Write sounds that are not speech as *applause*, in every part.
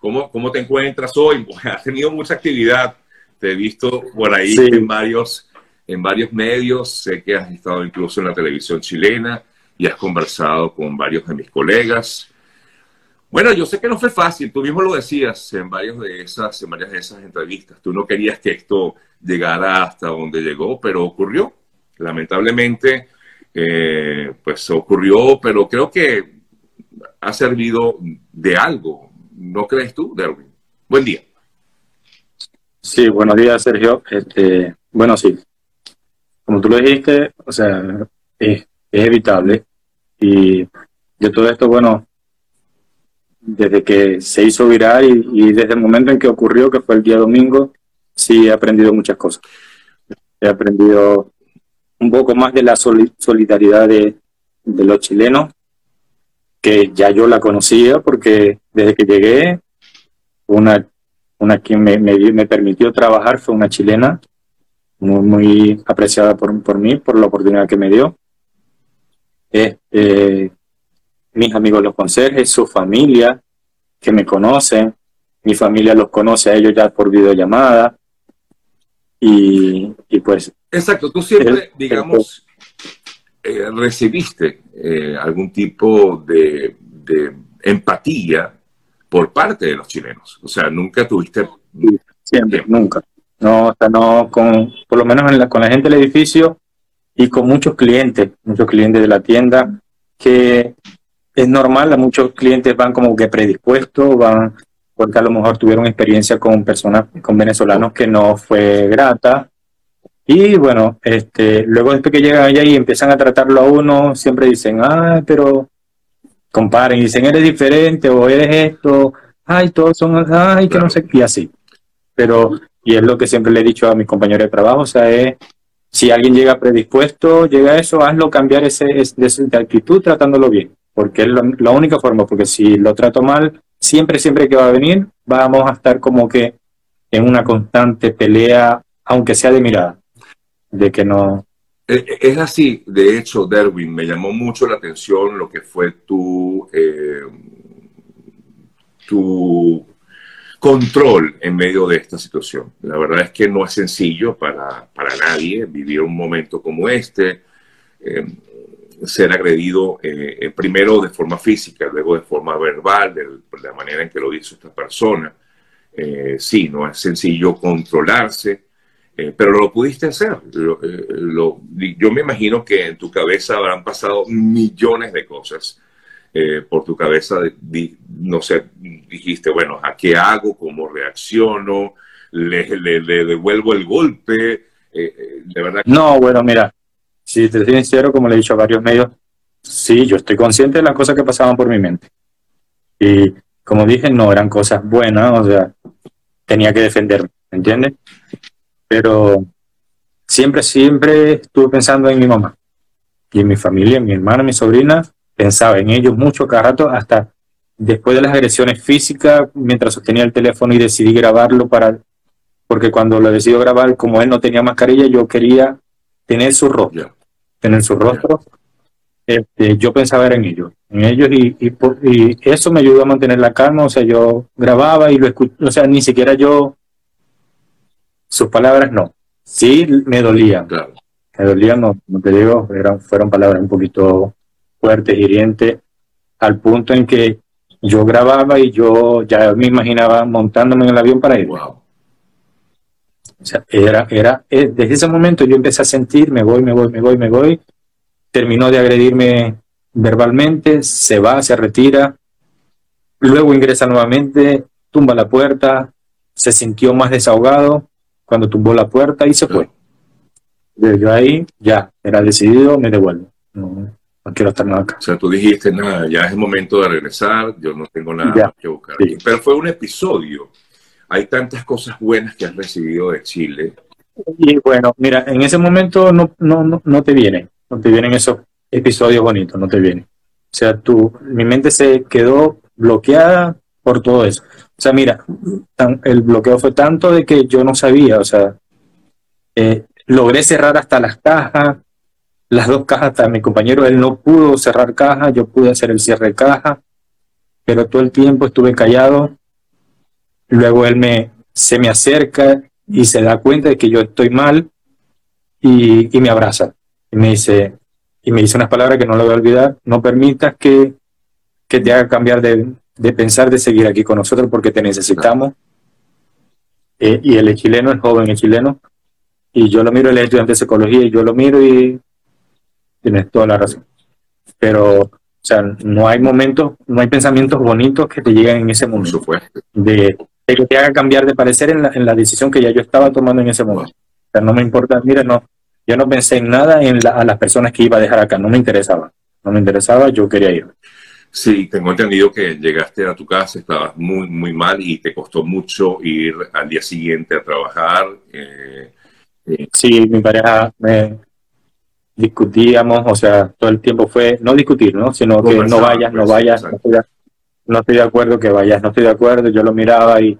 ¿cómo, cómo te encuentras hoy? *laughs* Has tenido mucha actividad, te he visto por ahí en, varios, en varios medios, sé que has estado incluso en la televisión chilena y has conversado con varios de mis colegas. Bueno, yo sé que no fue fácil, tú mismo lo decías en, varios de esas, en varias de esas entrevistas. Tú no querías que esto llegara hasta donde llegó, pero ocurrió. Lamentablemente, eh, pues ocurrió, pero creo que ha servido de algo. ¿No crees tú, Derwin? Buen día. Sí, buenos días, Sergio. Este, bueno, sí. Como tú lo dijiste, o sea, es, evitable. Y de todo esto, bueno, desde que se hizo viral y, desde el momento en que ocurrió, que fue el día domingo, sí he aprendido muchas cosas. He aprendido un poco más de la solidaridad de, los chilenos, que ya yo la conocía porque desde que llegué, una, una quien me, me, permitió trabajar fue una chilena, muy, muy apreciada por, por mí, por la oportunidad que me dio. Este, mis amigos los conserjes, su familia, que me conocen, mi familia los conoce a ellos ya por videollamada. Y, y pues... Exacto, tú siempre, digamos, eh, recibiste eh, algún tipo de, empatía por parte de los chilenos. O sea, nunca tuviste... Siempre, nunca. No, o sea, no, con, por lo menos en con la gente del edificio y con muchos clientes, muchos clientes de la tienda, que es normal, muchos clientes van como que predispuestos, van porque a lo mejor tuvieron experiencia con personas, con venezolanos que no fue grata. Y bueno, este, luego después que llegan allá y empiezan a tratarlo a uno, siempre dicen, ay, pero comparen, dicen, eres diferente o eres esto, ay, todos son, ay, que no sé, y así. Pero, y es lo que siempre le he dicho a mis compañeros de trabajo, o sea, es, si alguien llega predispuesto, llega a eso, hazlo cambiar ese, ese de actitud tratándolo bien porque es la única forma, porque si lo trato mal, siempre, siempre que va a venir, vamos a estar como que en una constante pelea, aunque sea de mirada, de que no... E, e, es así, de hecho, Derwin, me llamó mucho la atención lo que fue tu, eh, tu control en medio de esta situación. La verdad es que no es sencillo para, para nadie vivir un momento como este. Eh, ser agredido eh, primero de forma física, luego de forma verbal, de, la manera en que lo hizo esta persona. Sí, no es sencillo controlarse, pero lo pudiste hacer. yo me imagino que en tu cabeza habrán pasado millones de cosas por tu cabeza. no sé, dijiste, bueno, ¿a qué hago? ¿Cómo reacciono? ¿Le, le, devuelvo el golpe? No, bueno, mira, si te soy sincero, como le he dicho a varios medios, sí, yo estoy consciente de las cosas que pasaban por mi mente. Y como dije, no eran cosas buenas, o sea, tenía que defenderme, ¿entiendes? Pero siempre, siempre estuve pensando en mi mamá. Y en mi familia, en mi hermana, mi sobrina, pensaba en ellos mucho cada rato, hasta después de las agresiones físicas, mientras sostenía el teléfono y decidí grabarlo para, porque cuando lo decidí grabar, como él no tenía mascarilla, yo quería tener su rostro. En su rostro, este, yo pensaba en ellos, en ellos y, y, eso me ayudó a mantener la calma, o sea, yo grababa y lo escuchaba, o sea, ni siquiera yo, sus palabras no, sí me dolían, me dolían, no, te digo, eran, fueron palabras un poquito fuertes, hirientes, al punto en que yo grababa y yo ya me imaginaba montándome en el avión para ir. O sea, era, era, eh, desde ese momento yo empecé a sentir, me voy, me voy, me voy, me voy. Terminó de agredirme verbalmente, se va, se retira. Luego ingresa nuevamente, tumba la puerta, se sintió más desahogado cuando tumbó la puerta y se fue. Desde ahí ya era decidido, me devuelvo. No, quiero estar nada acá. O sea, tú dijiste, nada, ya es el momento de regresar, yo no tengo nada que buscar. Pero fue un episodio hay tantas cosas buenas que has recibido de Chile. Y bueno, mira, en ese momento no, no, no, te vienen, no te vienen esos episodios bonitos, no te vienen. O sea, tú, mi mente se quedó bloqueada por todo eso. O sea, mira, el bloqueo fue tanto de que yo no sabía, o sea, eh, logré cerrar hasta las cajas, las dos cajas, hasta mi compañero, él no pudo cerrar cajas, yo pude hacer el cierre de caja, pero todo el tiempo estuve callado luego él me, se me acerca y se da cuenta de que yo estoy mal y, y me abraza. Y me dice, y me dice unas palabras que no lo voy a olvidar, no permitas que, que te haga cambiar de, de pensar de seguir aquí con nosotros porque te necesitamos. Eh, y es chileno, el joven es chileno, y yo lo miro, él es estudiante de psicología, y yo lo miro y tienes toda la razón. Pero, o sea, no hay momentos, no hay pensamientos bonitos que te lleguen en ese momento. De, de, que te haga cambiar de parecer en la, en la, decisión que ya yo estaba tomando en ese momento. O sea, no me importa, mira, no, yo no pensé en nada en la, a las personas que iba a dejar acá, no me interesaba. No me interesaba, yo quería ir. Sí, tengo entendido que llegaste a tu casa, estabas muy, muy mal y te costó mucho ir al día siguiente a trabajar. Eh, eh. Sí, mi pareja me discutíamos, o sea, todo el tiempo fue no discutir, ¿no? Sino que no vayas, no pues, vayas, no estoy, de, no estoy, de, acuerdo que vayas, no estoy de acuerdo. Yo lo miraba y,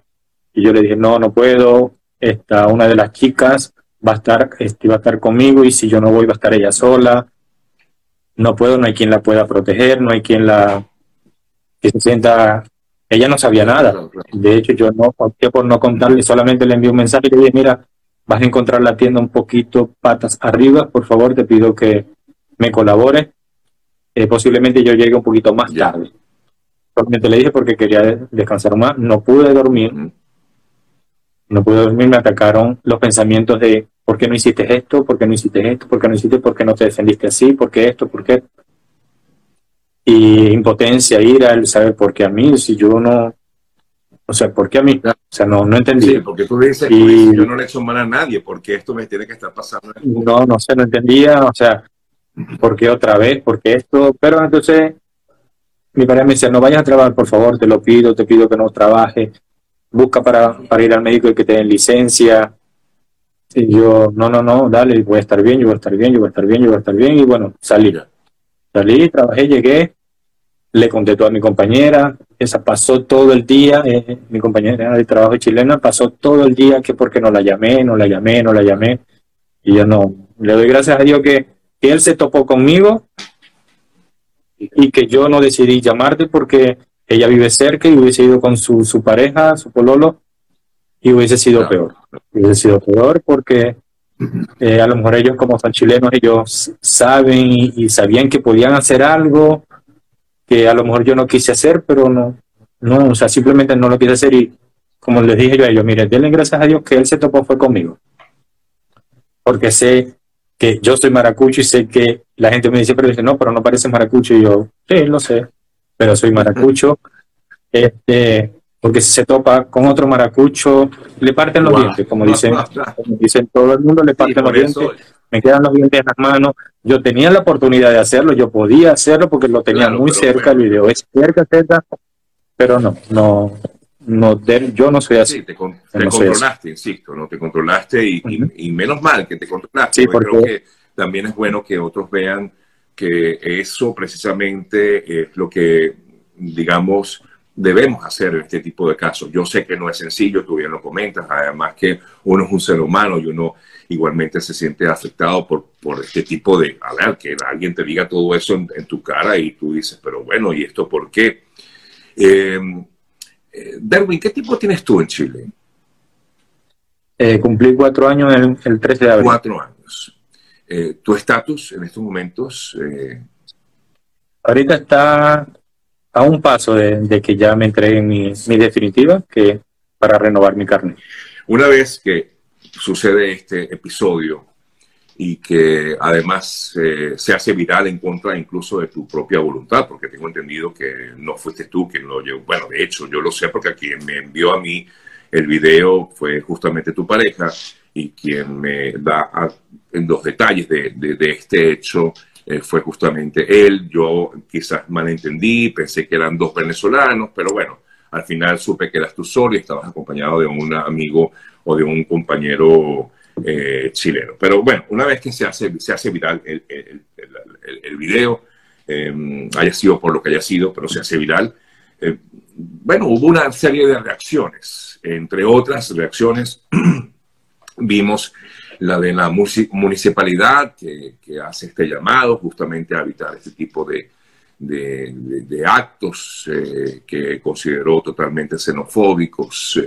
y yo le dije, no, no puedo. Esta, una de las chicas va a estar, este, va a estar conmigo y si yo no voy va a estar ella sola no puedo, no hay quien la pueda proteger, no hay quien la que se sienta. Ella no sabía nada. De hecho, yo no opté por no contarle, solamente le envié un mensaje y le dije, mira, vas a encontrar la tienda un poquito patas arriba, por favor, te pido que me colabore. Eh, posiblemente yo llegue un poquito más tarde. Solamente le dije porque quería descansar más, no pude dormir. No pude dormir, me atacaron los pensamientos de ¿Por qué no hiciste esto? ¿Por qué no hiciste esto? ¿Por qué no hiciste? ¿Por qué no te defendiste así? ¿Por qué esto? ¿Por qué? Y impotencia, ira, el saber por qué a mí, si yo no, o sea, ¿por qué a mí? O sea, no, no entendí. Sí, porque tú dices, y, yo no le he hecho mal a nadie, porque esto me tiene que estar pasando. No, no sé, no entendía, o sea, ¿por qué otra vez? ¿Por qué esto? Pero entonces, mi padre me decía, no vayas a trabajar, por favor, te lo pido, te pido que no trabaje, busca para, para ir al médico y que te den licencia, y yo, no, no, no, dale, voy a estar bien, yo voy a estar bien, yo voy a estar bien, yo voy a estar bien. Y bueno, salí. Salí, trabajé, llegué, le conté todo a mi compañera, esa pasó todo el día, eh, mi compañera de trabajo chilena pasó todo el día que porque no la llamé, no la llamé, no la llamé. Y yo no, le doy gracias a Dios que, que él se topó conmigo y que yo no decidí llamarte porque ella vive cerca y hubiese ido con su, su pareja, su pololo, y hubiese sido peor. Hubiese sido peor porque eh, a lo mejor ellos como son chilenos, ellos saben y, sabían que podían hacer algo que a lo mejor yo no quise hacer, pero no, no, o sea, simplemente no lo quise hacer y como les dije yo a ellos, miren, denle gracias a Dios que él se topó fue conmigo. Porque sé que yo soy maracucho y sé que la gente me dice, pero dice, no, pero no parece maracucho. Y yo, sí, lo sé, pero soy maracucho. Este, porque si se topa con otro maracucho, le parten los dientes, como dicen, dicen todo el mundo, le parten los dientes, me quedan los dientes en las manos. Yo tenía la oportunidad de hacerlo, yo podía hacerlo porque lo tenía muy cerca, el video. Es cerca, cerca, pero no, no, no yo no soy así. Sí, te, controlaste, insisto, no te controlaste y, menos mal que te controlaste. Sí, porque creo que también es bueno que otros vean que eso precisamente es lo que, digamos, debemos hacer en este tipo de casos. Yo sé que no es sencillo, tú bien lo comentas, además que uno es un ser humano y uno igualmente se siente afectado por, por este tipo de, a ver, que alguien te diga todo eso en, tu cara y tú dices, pero bueno, ¿y esto por qué? Em, eh, Darwin, ¿qué tipo tienes tú en Chile? Eh, cumplí cuatro años el, el 13 de abril. Cuatro años. Eh, ¿Tu estatus en estos momentos? Eh, Ahorita está a un paso de, que ya me entreguen mi, mi, definitiva, que para renovar mi carne. Una vez que sucede este episodio y que además eh, se hace viral en contra incluso de tu propia voluntad, porque tengo entendido que no fuiste tú quien lo llevó. Bueno, de hecho, yo lo sé porque quien me envió a mí el video fue justamente tu pareja y quien me da los detalles de, de, de este hecho eh, fue justamente él. Yo quizás malentendí, pensé que eran dos venezolanos, pero bueno, al final supe que eras tú solo y estabas acompañado de un amigo o de un compañero eh, chileno. Pero bueno, una vez que se hace, se hace viral el, el, el, video, eh, haya sido por lo que haya sido, pero se hace viral, bueno, hubo una serie de reacciones. Entre otras reacciones, *clears throat* vimos la de la municipalidad que, hace este llamado justamente a evitar este tipo de, actos eh, que consideró totalmente xenofóbicos.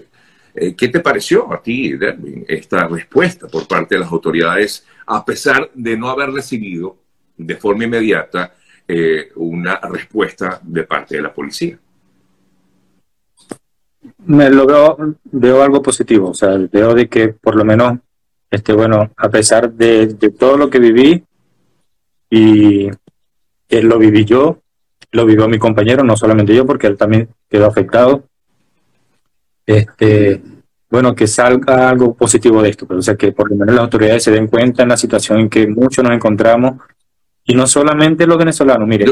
Eh, ¿Qué te pareció a ti, Derwin, esta respuesta por parte de las autoridades, a pesar de no haber recibido de forma inmediata eh, una respuesta de parte de la policía? Me lo veo, veo algo positivo, o sea, veo de que por lo menos, este, bueno, a pesar de, de todo lo que viví y que lo viví yo, lo vivió mi compañero, no solamente yo, porque él también quedó afectado. Este, bueno, que salga algo positivo de esto, pero o sea, que por lo menos las autoridades se den cuenta en la situación en que muchos nos encontramos, y no solamente los venezolanos, mire,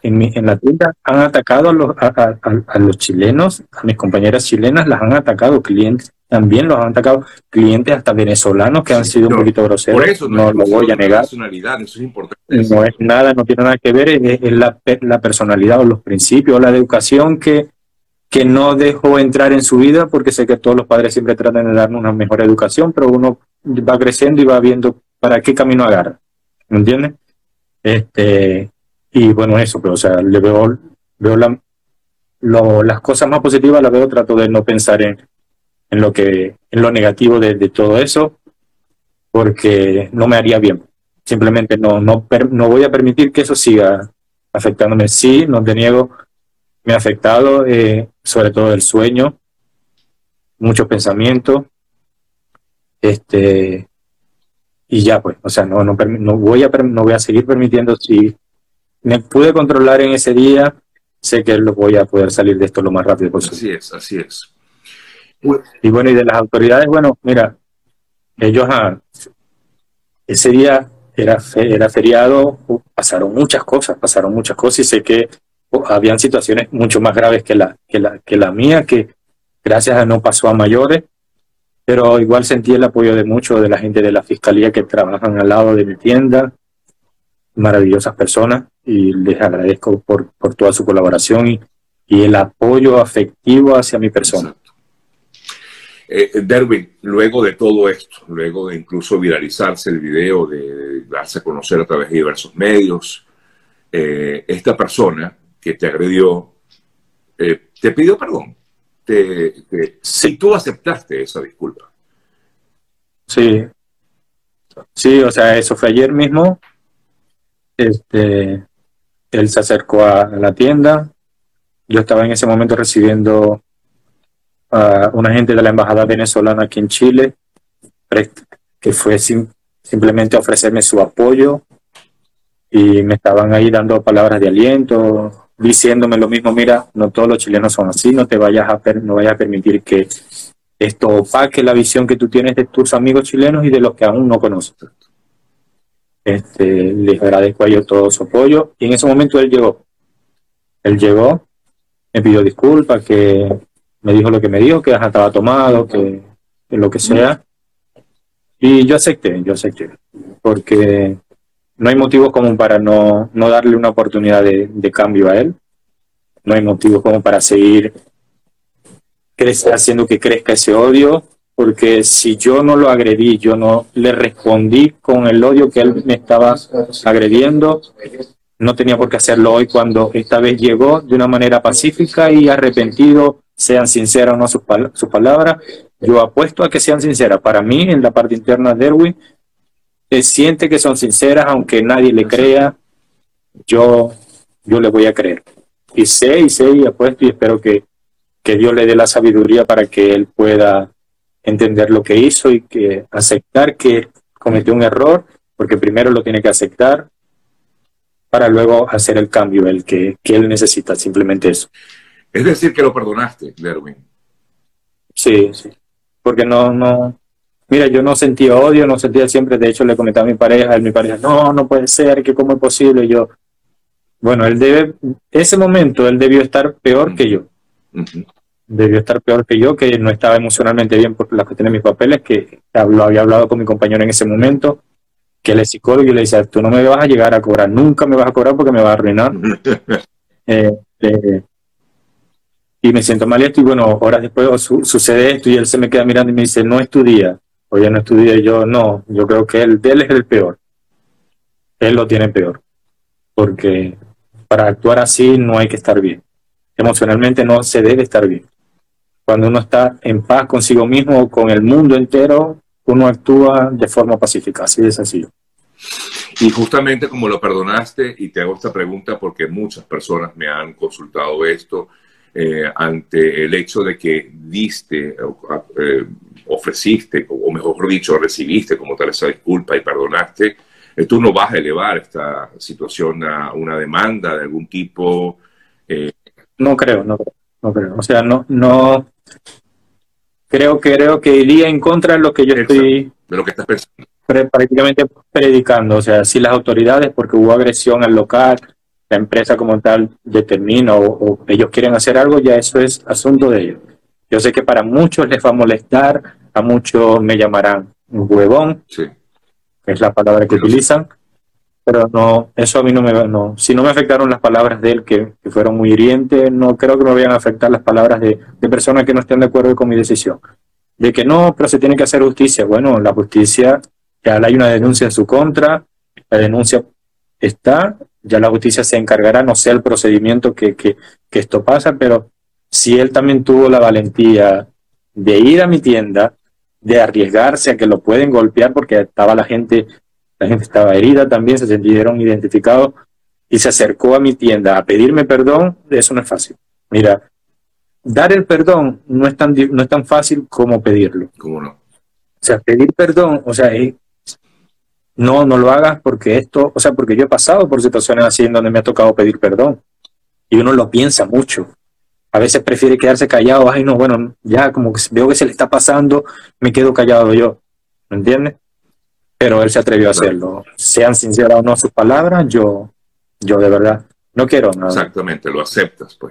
En, en, la tienda han atacado a los, a, los chilenos, a mis compañeras chilenas las han atacado, clientes también los han atacado, clientes hasta venezolanos que han sido un poquito groseros, por eso no, lo voy a negar. Eso es importante. No es nada, no tiene nada que ver, es, la, la personalidad o los principios, la educación que que no dejó entrar en su vida, porque sé que todos los padres siempre tratan de darnos una mejor educación, pero uno va creciendo y va viendo para qué camino agarra. ¿Me entiendes? Este, y bueno, eso, pero o sea, le veo, veo la, las cosas más positivas, las veo, trato de no pensar en, en lo que, en lo negativo de, de todo eso, porque no me haría bien. Simplemente no, no, no voy a permitir que eso siga afectándome. Sí, no te niego, me ha afectado, eh, sobre todo el sueño, mucho pensamiento, este, y ya pues, o sea, no, no, no, voy a, no voy a seguir permitiendo, si me pude controlar en ese día, sé que lo voy a poder salir de esto lo más rápido posible. Así es, así es. Y bueno, y de las autoridades, bueno, mira, ellos ah, ese día era, era feriado, pasaron muchas cosas, pasaron muchas cosas y sé que habían situaciones mucho más graves que la, que la, que la mía, que gracias a no pasó a mayores, pero igual sentí el apoyo de muchos de la gente de la fiscalía que trabajan al lado de mi tienda, maravillosas personas, y les agradezco por, por toda su colaboración y, y el apoyo afectivo hacia mi persona. Eh, Derwin, luego de todo esto, luego de incluso viralizarse el video, de, darse a conocer a través de diversos medios, eh, esta persona que te agredió, eh, te pidió perdón. Te, sí. tú aceptaste esa disculpa. Sí. Sí, o sea, eso fue ayer mismo. Este, él se acercó a la tienda. Yo estaba en ese momento recibiendo a un agente de la embajada venezolana aquí en Chile, que fue simplemente a ofrecerme su apoyo y me estaban ahí dando palabras de aliento, diciéndome lo mismo, mira, no todos los chilenos son así, no te vayas a, no vayas a permitir que esto opaque la visión que tú tienes de tus amigos chilenos y de los que aún no conoces. Este, les agradezco a ellos todo su apoyo y en ese momento él llegó. Él llegó, me pidió disculpas, que me dijo lo que me dijo, que estaba tomado, que, que lo que sea. Y yo acepté, yo acepté, porque no hay motivos como para no, no darle una oportunidad de, cambio a él. No hay motivos como para seguir haciendo que crezca ese odio, porque si yo no lo agredí, yo no le respondí con el odio que él me estaba agrediendo, no tenía por qué hacerlo hoy cuando esta vez llegó de una manera pacífica y arrepentido, sean sinceras o no sus, sus palabras. Yo apuesto a que sean sinceras. Para mí, en la parte interna de Erwin, siente que son sinceras, aunque nadie le crea, yo, yo le voy a creer. Y sé, y sé, y apuesto, y espero que, que Dios le dé la sabiduría para que él pueda entender lo que hizo y que aceptar que cometió un error, porque primero lo tiene que aceptar para luego hacer el cambio, el que, que él necesita, simplemente eso. Es decir, que lo perdonaste, Derwin. Sí, sí. Porque no, no, Mira, yo no sentía odio, no sentía siempre, de hecho le comentaba a mi pareja, y mi pareja, no, no puede ser, que cómo es posible, y yo, bueno, él debe, ese momento él debió estar peor que yo. Debió estar peor que yo, que no estaba emocionalmente bien por las cuestiones de mis papeles, que lo había hablado con mi compañero en ese momento, que él es psicólogo y le decía, tú no me vas a llegar a cobrar, nunca me vas a cobrar porque me vas a arruinar. *laughs* Eh, eh, y me siento mal esto y bueno, horas después sucede esto y él se me queda mirando y me dice, no es tu día, Oye, no estudié yo, no, yo creo que él, él es el peor. Él lo tiene peor. Porque para actuar así no hay que estar bien. Emocionalmente no se debe estar bien. cuando uno está en paz consigo mismo o con el mundo entero, uno actúa de forma pacífica, así de sencillo. Y justamente como lo perdonaste, y te hago esta pregunta porque muchas personas me han consultado esto, eh, ante el hecho de que diste, eh, ofreciste, o mejor dicho, recibiste como tal esa disculpa y perdonaste, eh, tú no vas a elevar esta situación a una demanda de algún tipo. No creo, no, no creo. O sea, no, no, creo, creo que iría en contra de lo que yo estoy... De lo que estás pensando. prácticamente predicando. O sea, si las autoridades, porque hubo agresión al local, la empresa como tal determina o, ellos quieren hacer algo, ya eso es asunto de ellos. Yo sé que para muchos les va a molestar, a muchos me llamarán un huevón, que es la palabra que utilizan, pero no, eso a mí no me no. Si no me afectaron las palabras de él, que, fueron muy hirientes, no creo que me vayan a afectar las palabras de, de personas que no estén de acuerdo con mi decisión. De que no, pero se tiene que hacer justicia. Bueno, la justicia, ya hay una denuncia en su contra, la denuncia está, ya la justicia se encargará, no sé el procedimiento que, que, que esto pasa, pero si él también tuvo la valentía de ir a mi tienda, de arriesgarse a que lo pueden golpear porque estaba la gente, la gente estaba herida también, se sintieron identificados y se acercó a mi tienda a pedirme perdón, eso no es fácil. Mira, dar el perdón no es tan, no es tan fácil como pedirlo. ¿Cómo no? O sea, pedir perdón, o sea, no, no lo hagas porque esto, o sea, porque yo he pasado por situaciones así en donde me ha tocado pedir perdón y uno lo piensa mucho. A veces prefiere quedarse callado, ay no, bueno, ya como que veo que se le está pasando, me quedo callado yo, ¿me entiendes? Pero él se atrevió a hacerlo. Sean sinceras o no sus palabras, yo, yo de verdad no quiero nada. Exactamente, lo aceptas, pues.